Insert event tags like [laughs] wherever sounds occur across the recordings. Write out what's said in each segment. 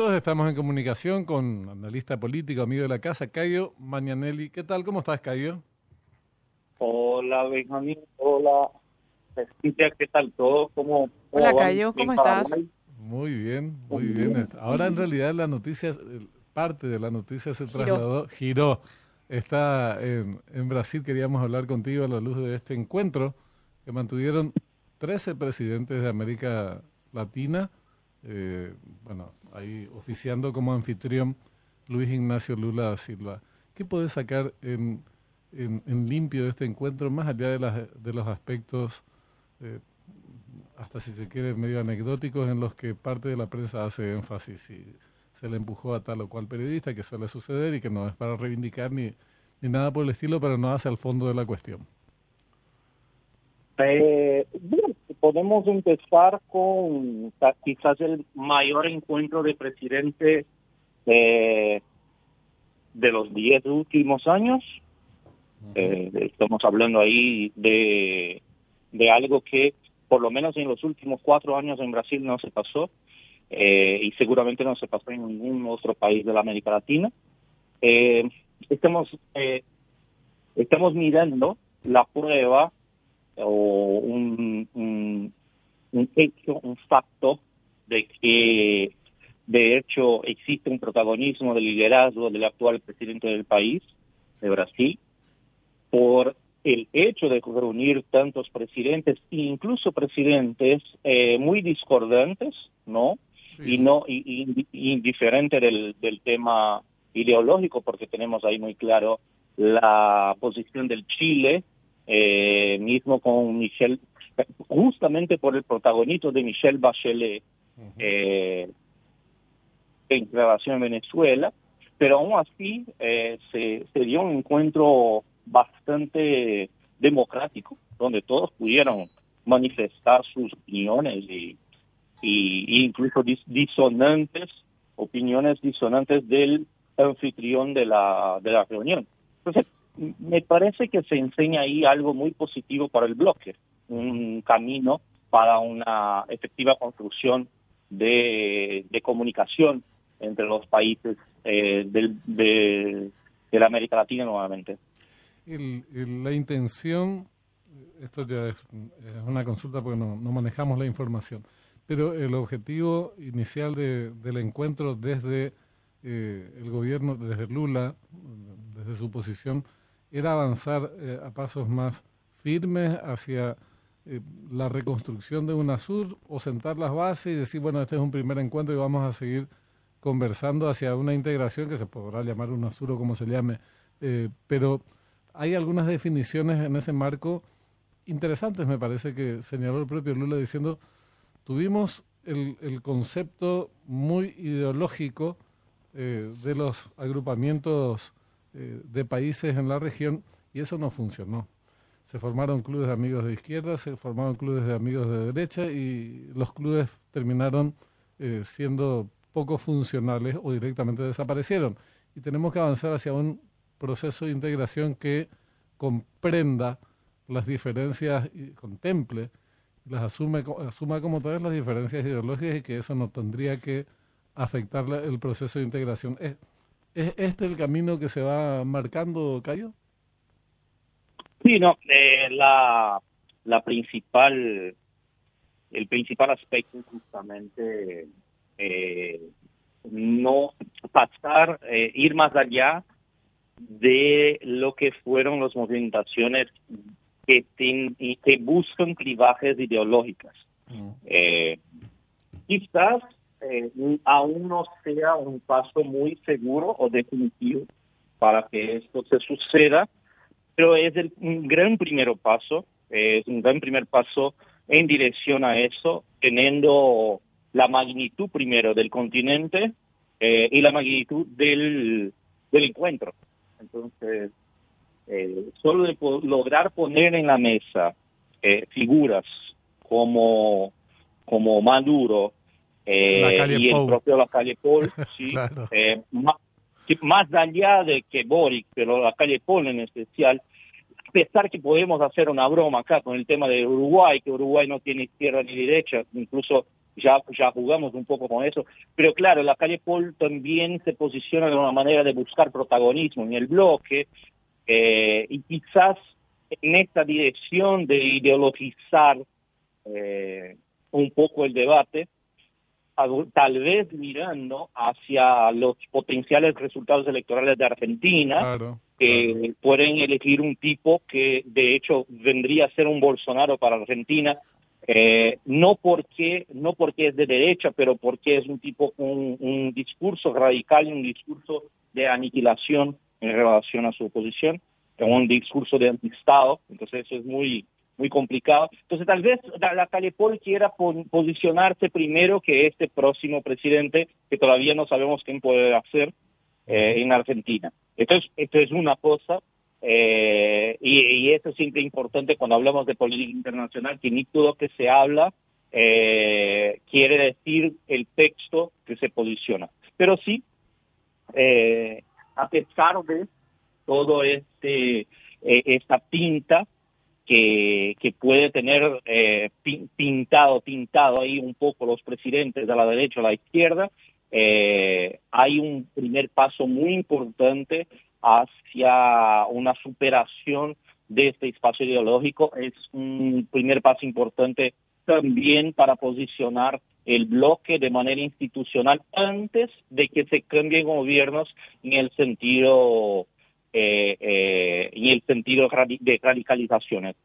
Estamos en comunicación con analista político, amigo de la casa, Cayo Mañanelli. ¿Qué tal? ¿Cómo estás, Cayo? Hola, Benjamín. Hola, ¿Qué tal todo? ¿Cómo, Hola, Cayo. ¿Cómo estás? Muy bien, muy bien. Ahora, en realidad, la noticia, parte de la noticia se trasladó, giró. Está en, en Brasil. Queríamos hablar contigo a la luz de este encuentro que mantuvieron 13 presidentes de América Latina eh, bueno, ahí oficiando como anfitrión Luis Ignacio Lula da Silva. ¿Qué puede sacar en, en, limpio de este encuentro, más allá de, las, de los aspectos, eh, hasta si se quiere, medio anecdóticos, en los que parte de la prensa hace énfasis y se le empujó a tal o cual periodista, que suele suceder y que no es para reivindicar ni, ni nada por el estilo, pero no hace al fondo de la cuestión? Eh, podemos empezar con quizás el mayor encuentro de presidente eh, de los diez últimos años. Eh, estamos hablando ahí de, de algo que por lo menos en los últimos cuatro años en Brasil no se pasó eh, y seguramente no se pasó en ningún otro país de la América Latina. estamos, estamos mirando la prueba o un, un, hecho, un facto de que de hecho existe un protagonismo del liderazgo del actual presidente del país, de Brasil, por el hecho de reunir tantos presidentes, incluso presidentes eh, muy discordantes, ¿no? Y no y, indiferente del, del tema ideológico, porque tenemos ahí muy claro la posición del Chile eh, mismo con Michelle, justamente por el protagonista de Michelle Bachelet eh, en relación a Venezuela, pero aún así eh, se, se dio un encuentro bastante democrático, donde todos pudieron manifestar sus opiniones y, y, incluso disonantes, opiniones disonantes del anfitrión de la, de la reunión. Entonces, me parece que se enseña ahí algo muy positivo para el bloque, un camino para una efectiva construcción de, comunicación entre los países eh, del, de, la América Latina nuevamente. la intención, esto ya es, una consulta porque no, manejamos la información, pero el objetivo inicial del encuentro desde eh, el gobierno, desde Lula, desde su posición, era avanzar eh, a pasos más firmes hacia eh, la reconstrucción de UNASUR o sentar las bases y decir, bueno, este es un primer encuentro y vamos a seguir conversando hacia una integración que se podrá llamar UNASUR o como se llame, eh, pero hay algunas definiciones en ese marco interesantes, me parece que señaló el propio Lula diciendo, tuvimos el, el concepto muy ideológico de los agrupamientos eh, de países en la región y eso no funcionó. Se formaron clubes de amigos de izquierda, se formaron clubes de amigos de derecha y los clubes terminaron eh, siendo poco funcionales o directamente desaparecieron. Y tenemos que avanzar hacia un proceso de integración que comprenda las diferencias y contemple, las asume, asuma como todas las diferencias ideológicas y que eso no tendría que afectar el proceso de integración. ¿Es este el camino que se va marcando, Cayo? Sí, no, eh, la, la principal, el principal aspecto es justamente eh, no pasar, eh, ir más allá de lo que fueron las movimentaciones que, que buscan clivajes ideológicas. Mm. quizás eh, aún no sea un paso muy seguro o definitivo para que esto se suceda, pero es el, un gran primer paso, es un gran primer paso en dirección a eso, teniendo la magnitud primero del continente eh, y la magnitud del, del encuentro. Entonces, eh, solo de lograr poner en la mesa eh, figuras como, como Maduro, eh, y el propio la calle Paul, [laughs] sí, eh, más, allá de que Boric, pero la calle Paul en especial, a pesar que podemos hacer una broma acá con el tema de Uruguay, que Uruguay no tiene izquierda ni derecha, incluso ya, ya jugamos un poco con eso. Pero claro, la calle Paul también se posiciona de una manera de buscar protagonismo en el bloque eh, y quizás en esta dirección de ideologizar eh, un poco el debate, tal vez mirando hacia los potenciales resultados electorales de Argentina, que pueden elegir un tipo que de hecho vendría a ser un Bolsonaro para Argentina, eh, no porque no porque es de derecha, pero porque es un tipo con un discurso radical y un discurso de aniquilación en relación a su oposición, un discurso de antistado, entonces eso es muy muy complicado. Entonces, tal vez la, calle Paul quiera posicionarse primero que este próximo presidente, que todavía no sabemos quién puede hacer eh, en Argentina. Entonces, esto es una cosa, eh, y, eso es siempre importante cuando hablamos de política internacional, que ni todo que se habla eh, quiere decir el texto que se posiciona. Pero sí, a pesar de todo este esta pinta que, puede tener eh, pintado, pintado ahí un poco los presidentes de la derecha a la izquierda, eh, hay un primer paso muy importante hacia una superación de este espacio ideológico. Es un primer paso importante también para posicionar el bloque de manera institucional antes de que se cambien gobiernos en el sentido eh, eh, en el sentido de radicalizaciones.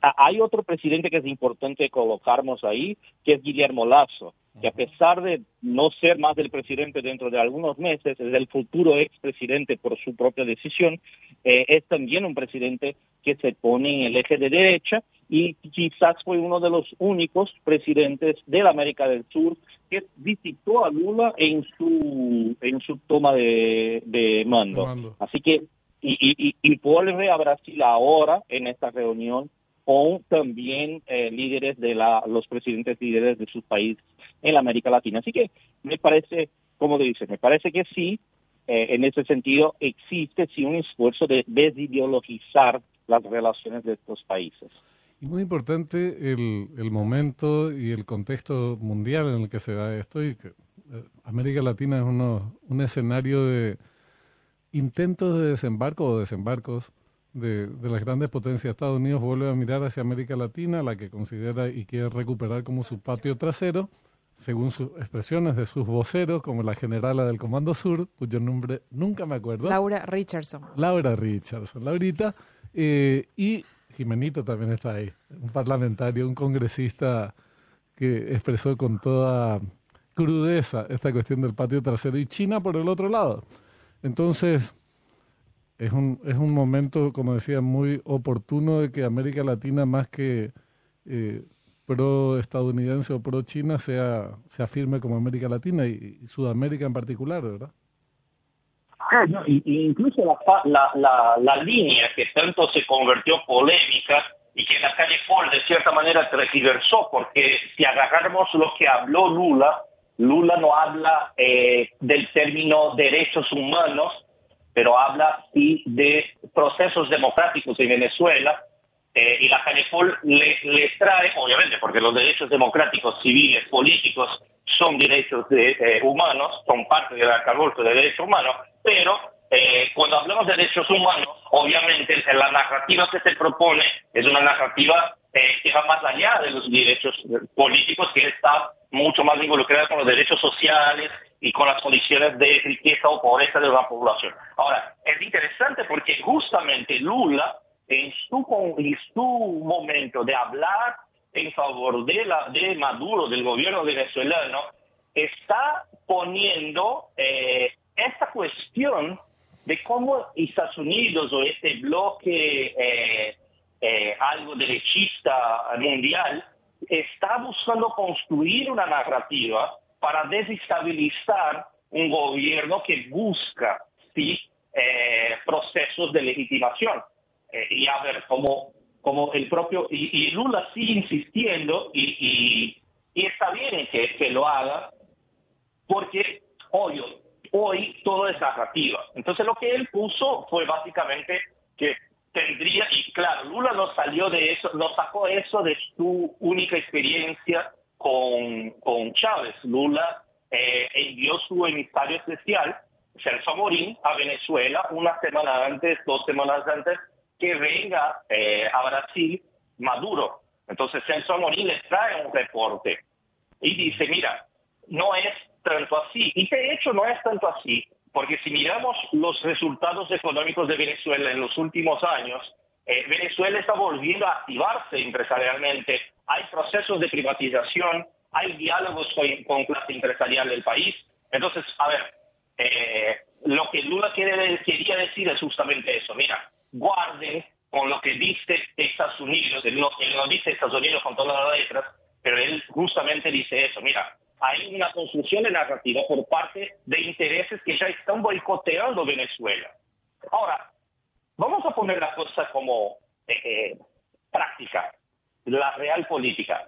Hay otro presidente que es importante colocarnos ahí, que es Guillermo Lazo, que a pesar de no ser más del presidente dentro de algunos meses, es el futuro expresidente por su propia decisión, eh, es también un presidente que se pone en el eje de derecha y quizás fue uno de los únicos presidentes de la América del Sur que visitó a Lula en su en su toma de, de mando. Así que y, y, vuelve a Brasil ahora en esta reunión con también eh, líderes de la, los presidentes líderes de sus países en América Latina. Así que me parece, como dice, me parece que sí, eh, en ese sentido existe sí un esfuerzo de desideologizar las relaciones de estos países. Y muy importante el, el momento y el contexto mundial en el que se da esto y que eh, América Latina es uno, un escenario de intentos de desembarco o desembarcos de, las grandes potencias. Estados Unidos vuelve a mirar hacia América Latina, la que considera y quiere recuperar como su patio trasero, según sus expresiones de sus voceros, como la generala del Comando Sur, cuyo nombre nunca me acuerdo. Laura Richardson. Laura Richardson, Laurita. Eh, y Jimenito también está ahí, un parlamentario, un congresista que expresó con toda crudeza esta cuestión del patio trasero. Y China por el otro lado. Entonces, es un, es un momento, como decía, muy oportuno de que América Latina, más que eh, pro-estadounidense o pro-China, sea, se afirme como América Latina y, Sudamérica en particular, ¿verdad? Ah, no, incluso la, la, la, línea que tanto se convirtió polémica y que la calle Paul de cierta manera transversó, porque si agarramos lo que habló Lula, Lula no habla eh, del término derechos humanos, pero habla sí de procesos democráticos en Venezuela. Eh, y la Canefol le, le, trae, obviamente, porque los derechos democráticos, civiles, políticos son derechos de, eh, humanos, son parte del arcabouzo de derechos humanos, pero cuando hablamos de derechos humanos, obviamente la narrativa que se propone es una narrativa que va más allá de los derechos políticos que está mucho más involucrada con los derechos sociales y con las condiciones de riqueza o pobreza de la población. Ahora, es interesante porque justamente Lula, en su, en momento de hablar en favor de, la, de Maduro, del gobierno venezolano, está poniendo eh, esta cuestión de cómo Estados Unidos o este bloque eh, eh, algo derechista mundial está buscando construir una narrativa para desestabilizar un gobierno que busca sí, eh, procesos de legitimación. Eh, y a ver, como, como el propio, y, Lula sigue insistiendo y, y, está bien que, que, lo haga, porque hoy, hoy todo es narrativa. Entonces lo que él puso fue básicamente que tendría, y claro, Lula no salió de eso, no sacó eso de su única experiencia con, con Chávez. Lula eh, envió su emisario especial, Celso Morín, a Venezuela una semana antes, dos semanas antes, que venga eh, a Brasil Maduro. Entonces Celso Morín le trae un reporte y dice, mira, no es tanto así. Y de hecho no es tanto así, porque si miramos los resultados económicos de Venezuela en los últimos años, eh, Venezuela está volviendo a activarse empresarialmente. Hay procesos de privatización, hay diálogos con, clase empresarial del país. Entonces, a ver, eh, lo que Lula quiere, quería decir es justamente eso. Mira, guarden con lo que dice Estados Unidos. Él no, él no dice Estados Unidos con todas las letras, pero él justamente dice eso. Mira, hay una construcción de narrativa por parte intereses que ya están boicoteando Venezuela. Ahora, vamos a poner la cosa como eh, eh, práctica, la real política.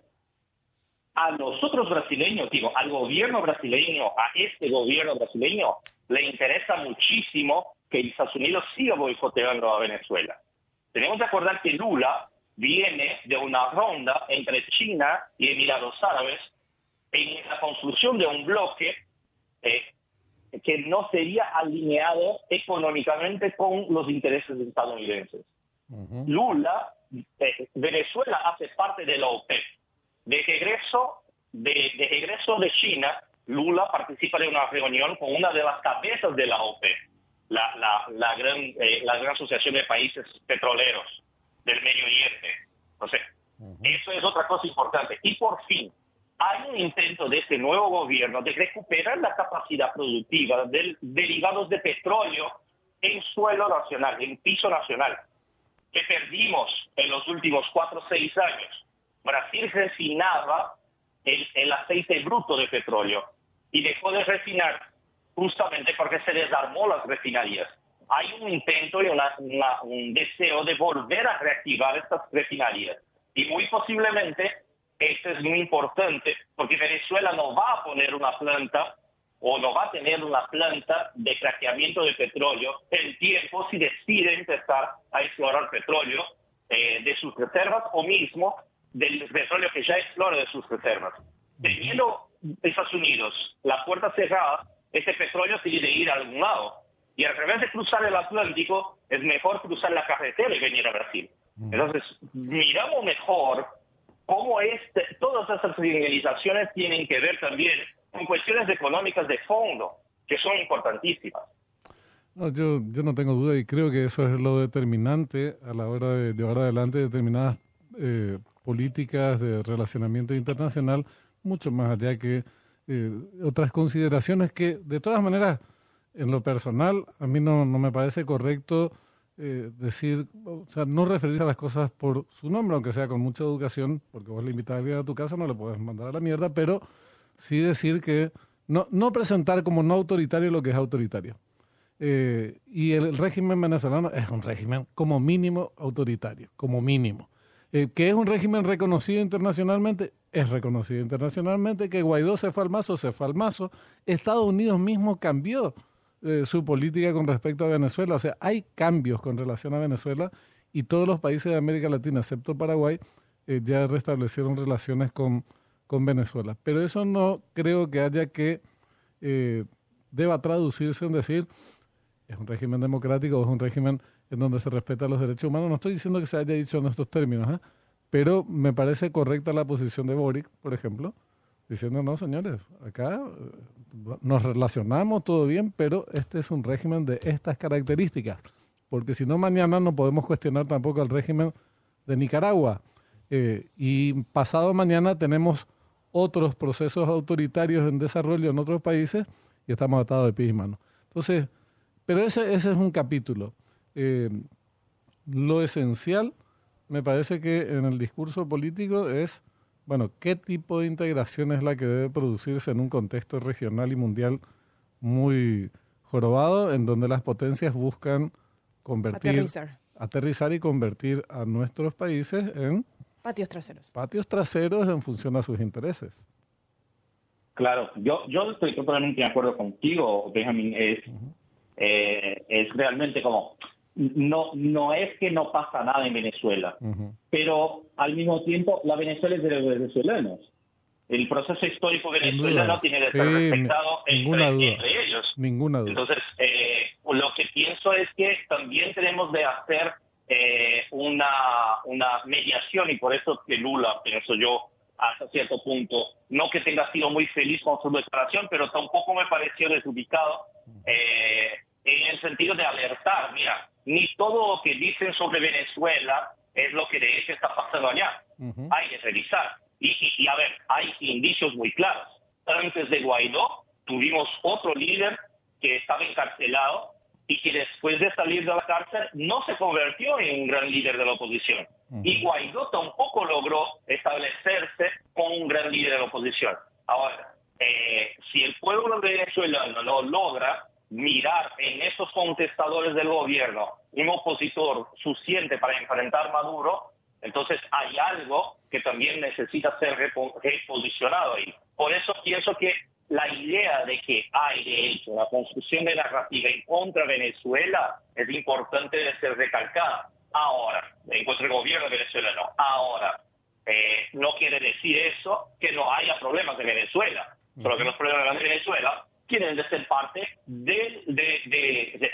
A nosotros brasileños, digo, al gobierno brasileño, a este gobierno brasileño, le interesa muchísimo que Estados Unidos siga boicoteando a Venezuela. Tenemos que acordar que Lula viene de una ronda entre China y Emiratos Árabes en la construcción de un bloque eh, que no sería alineado económicamente con los intereses estadounidenses. Lula, eh, Venezuela hace parte de la OPEP. De regreso de, regreso de China, Lula participa de una reunión con una de las cabezas de la OPEP, la, la, gran, eh, la gran asociación de países petroleros del Medio Oriente. Entonces, eso es otra cosa importante. Y por fin, hay un intento de este nuevo gobierno de recuperar la capacidad productiva de derivados de petróleo en suelo nacional, en piso nacional, que perdimos en los últimos cuatro o seis años. Brasil refinaba el, aceite bruto de petróleo y dejó de refinar justamente porque se desarmó las refinerías. Hay un intento y un deseo de volver a reactivar estas refinerías y muy posiblemente esto es muy importante porque Venezuela no va a poner una planta o no va a tener una planta de craqueamiento de petróleo en tiempo si decide empezar a explorar petróleo eh, de sus reservas o mismo del petróleo que ya explora de sus reservas. Teniendo Estados Unidos la puerta cerrada, ese petróleo tiene que ir a algún lado. Y al revés de cruzar el Atlántico, es mejor cruzar la carretera y venir a Brasil. Entonces, miramos mejor cómo este, todas esas civilizaciones tienen que ver también con cuestiones económicas de fondo, que son importantísimas. No, yo, yo no tengo duda y creo que eso es lo determinante a la hora de llevar adelante determinadas eh, políticas de relacionamiento internacional, mucho más allá que eh, otras consideraciones que, de todas maneras, en lo personal, a mí no, no me parece correcto eh, decir, o sea, no referirse a las cosas por su nombre, aunque sea con mucha educación, porque vos le invitas a alguien a tu casa, no le puedes mandar a la mierda, pero sí decir que no, no presentar como no autoritario lo que es autoritario. Eh, y el, régimen venezolano es un régimen como mínimo autoritario, como mínimo. Eh, que es un régimen reconocido internacionalmente, es reconocido internacionalmente, que Guaidó se fue al mazo, se fue al mazo, Estados Unidos mismo cambió eh, su política con respecto a Venezuela. O sea, hay cambios con relación a Venezuela y todos los países de América Latina, excepto Paraguay, eh, ya restablecieron relaciones con, con Venezuela. Pero eso no creo que haya que, eh, deba traducirse en decir, es un régimen democrático o es un régimen en donde se respetan los derechos humanos. No estoy diciendo que se haya dicho en estos términos, pero me parece correcta la posición de Boric, por ejemplo, diciendo, no, señores, acá nos relacionamos todo bien, pero este es un régimen de estas características, porque si no, mañana no podemos cuestionar tampoco el régimen de Nicaragua. Eh, y pasado mañana tenemos otros procesos autoritarios en desarrollo en otros países y estamos atados de pies y manos. Entonces, pero ese, ese es un capítulo. Eh, lo esencial, me parece que en el discurso político es bueno, ¿qué tipo de integración es la que debe producirse en un contexto regional y mundial muy jorobado, en donde las potencias buscan convertir, aterrizar, y convertir a nuestros países en patios traseros. Patios traseros en función a sus intereses. Claro, yo, yo estoy totalmente de acuerdo contigo, Benjamin. Es, eh, es realmente como no, no es que no pasa nada en Venezuela, pero al mismo tiempo la Venezuela es de los venezolanos. el proceso histórico venezolano tiene que ser respetado entre, ellos. Ninguna duda. Entonces, eh, lo que pienso es que también tenemos de hacer eh, una, una mediación y por eso que Lula, pienso yo, hasta cierto punto, no que tenga sido muy feliz con su declaración, pero tampoco me pareció desubicado eh, en el sentido de alertar, mira, ni todo lo que dicen sobre Venezuela es lo que de hecho está pasando allá. Hay que revisar. Y, a ver, hay indicios muy claros. Antes de Guaidó tuvimos otro líder que estaba encarcelado y que después de salir de la cárcel no se convirtió en un gran líder de la oposición. Y Guaidó tampoco logró establecerse como un gran líder de la oposición. Ahora, eh, si el pueblo venezolano no logra mirar en esos contestadores del gobierno un opositor suficiente para enfrentar Maduro, entonces hay algo que también necesita ser reposicionado ahí. Por eso pienso que la idea de que hay, de hecho, la construcción de narrativa en contra de Venezuela es importante de ser recalcada. Ahora, en contra del gobierno venezolano, ahora, eh, no quiere decir eso que no haya problemas de Venezuela, solo que los problemas de Venezuela tienen de ser parte de, de,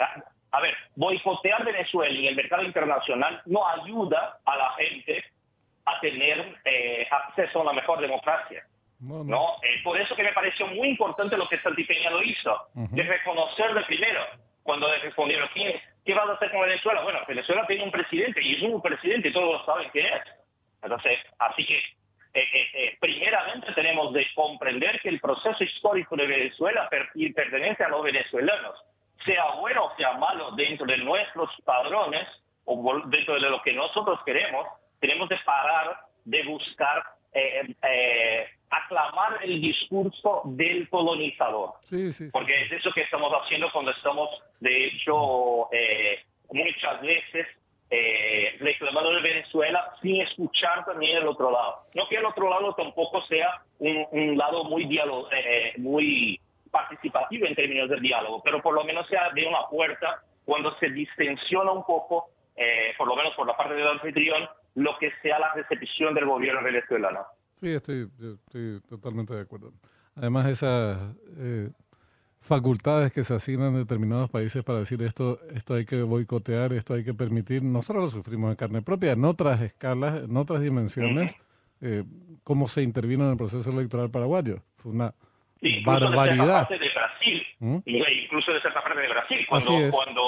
a ver, boicotear Venezuela y el mercado internacional no ayuda a la gente a tener eh, acceso a una mejor democracia. No, eh, por eso que me pareció muy importante lo que Santipeña lo hizo, de reconocer de primero, cuando le respondieron, ¿qué, ¿qué vas a hacer con Venezuela? Bueno, Venezuela tiene un presidente y es un presidente y todos lo saben quién es. Entonces, así que eh, primeramente tenemos de comprender que el proceso histórico de Venezuela pertenece a los venezolanos sea bueno o sea malo dentro de nuestros padrones o dentro de lo que nosotros queremos, tenemos de parar de buscar eh, eh, aclamar el discurso del colonizador. Porque es eso que estamos haciendo cuando estamos, de hecho, eh, muchas veces reclamando de Venezuela sin escuchar también el otro lado. No que el otro lado tampoco sea un, un lado muy, muy participativo en términos del diálogo, pero por lo menos se abre una puerta cuando se distensiona un poco, eh, por lo menos por la parte del anfitrión, lo que sea la recepción del gobierno venezolano. Sí, estoy, estoy totalmente de acuerdo. Además, esas eh, facultades que se asignan en determinados países para decir esto, esto hay que boicotear, esto hay que permitir, nosotros lo sufrimos en carne propia, en otras escalas, en otras dimensiones, eh, cómo se intervino en el proceso electoral paraguayo. Fue una incluso barbaridad. De, de Brasil, ¿Mm? incluso de cierta parte de Brasil, cuando, cuando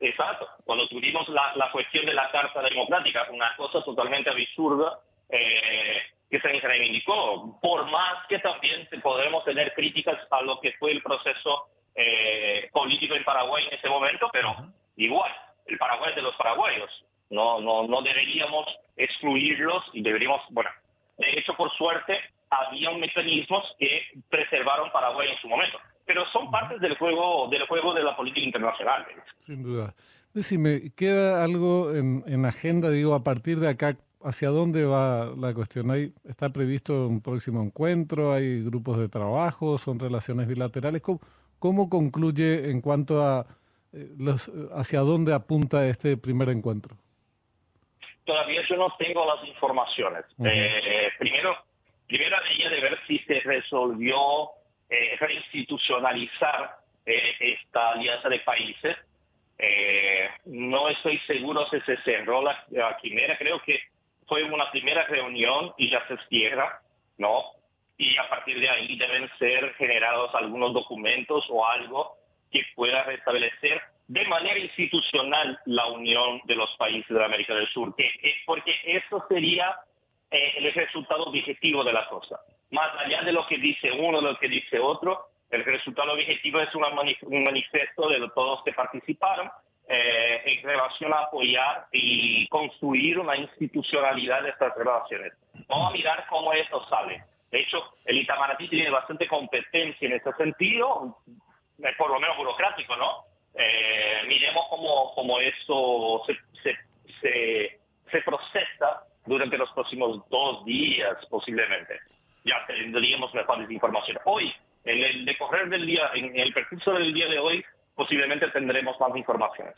exacto, cuando tuvimos la, la, cuestión de la Carta Democrática, una cosa totalmente absurda eh, que se reivindicó, por más que también podremos tener críticas a lo que fue el proceso eh, político en Paraguay en ese momento, pero igual, el Paraguay es de los paraguayos, no, no, no deberíamos excluirlos y deberíamos, bueno, de hecho, por suerte, había mecanismos que preservaron Paraguay en su momento. Pero son partes del juego, del juego de la política internacional. Sin duda. Decime, ¿queda algo en, en agenda, digo, a partir de acá, hacia dónde va la cuestión? ¿Hay, ¿Está previsto un próximo encuentro? ¿Hay grupos de trabajo? ¿Son relaciones bilaterales? ¿Cómo, cómo concluye en cuanto a eh, los, hacia dónde apunta este primer encuentro? Todavía yo no tengo las informaciones. eh, primero, primera de de ver si se resolvió eh, reinstitucionalizar eh, esta alianza de países. Eh, no estoy seguro si se cerró la, la, quimera, creo que fue una primera reunión y ya se cierra, ¿no? Y a partir de ahí deben ser generados algunos documentos o algo que pueda restablecer de manera institucional la unión de los países de América del Sur, que, porque eso sería eh, el resultado objetivo de la cosa. Más allá de lo que dice uno, de lo que dice otro, el resultado objetivo es un manifiesto de todos que participaron eh, en relación a apoyar y construir una institucionalidad de estas relaciones. Vamos a mirar cómo esto sale. De hecho, el Itamaraty tiene bastante competencia en ese sentido, eh, por lo menos burocrático, ¿no? Eh, miremos cómo, cómo esto se, se, se, se procesa durante los próximos dos días posiblemente. Ya tendríamos mejores información. Hoy, en el decorrer del día, en el percurso del día de hoy, posiblemente tendremos más informaciones.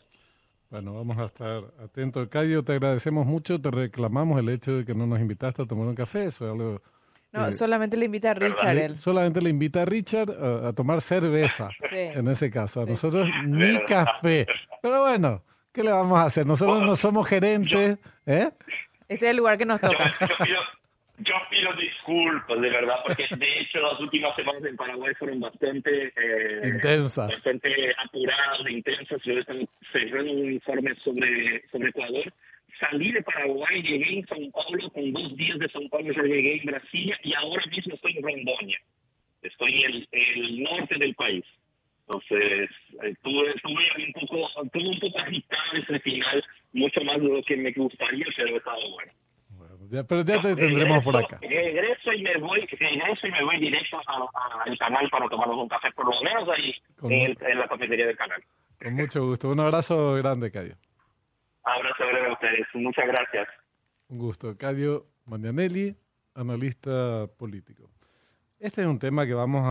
Bueno, vamos a estar atentos. Cayo, te agradecemos mucho, te reclamamos el hecho de que no nos invitaste a tomar un café, eso es algo No, Eh, solamente le invita a Richard él. Solamente le invita a Richard a, a tomar cerveza, [laughs] Sí. en ese caso. A Sí. nosotros [laughs] ni café. Pero bueno, ¿qué le vamos a hacer? Nosotros no somos gerentes, ¿eh? Ese es el lugar que nos Yo, toca. yo pido, yo pido disculpas, de verdad, porque de hecho las últimas semanas en Paraguay fueron bastante... eh, Intensas. Bastante apuradas, intensas. Yo estaba cerrando un informe sobre, sobre Ecuador. Salí de Paraguay, llegué en São Paulo, con dos días de São Paulo ya llegué en Brasilia y ahora mismo estoy en Rondônia. Estoy en el, norte del país. Entonces, eh, tuve, tuve un poco, tuve un poco agitado ese final, mucho más de lo que me gustaría, pero estaba bueno. Ya- pero ya te tendremos por acá. Regreso y me voy, regreso y me voy directo al canal para tomarnos un café, por lo menos ahí en, el- en la cafetería del canal. Con mucho gusto. Un abrazo grande, Cadio. Abrazo grande a ustedes, muchas gracias. Un gusto. Cadio Magnanelli, analista político. Este es un tema que vamos a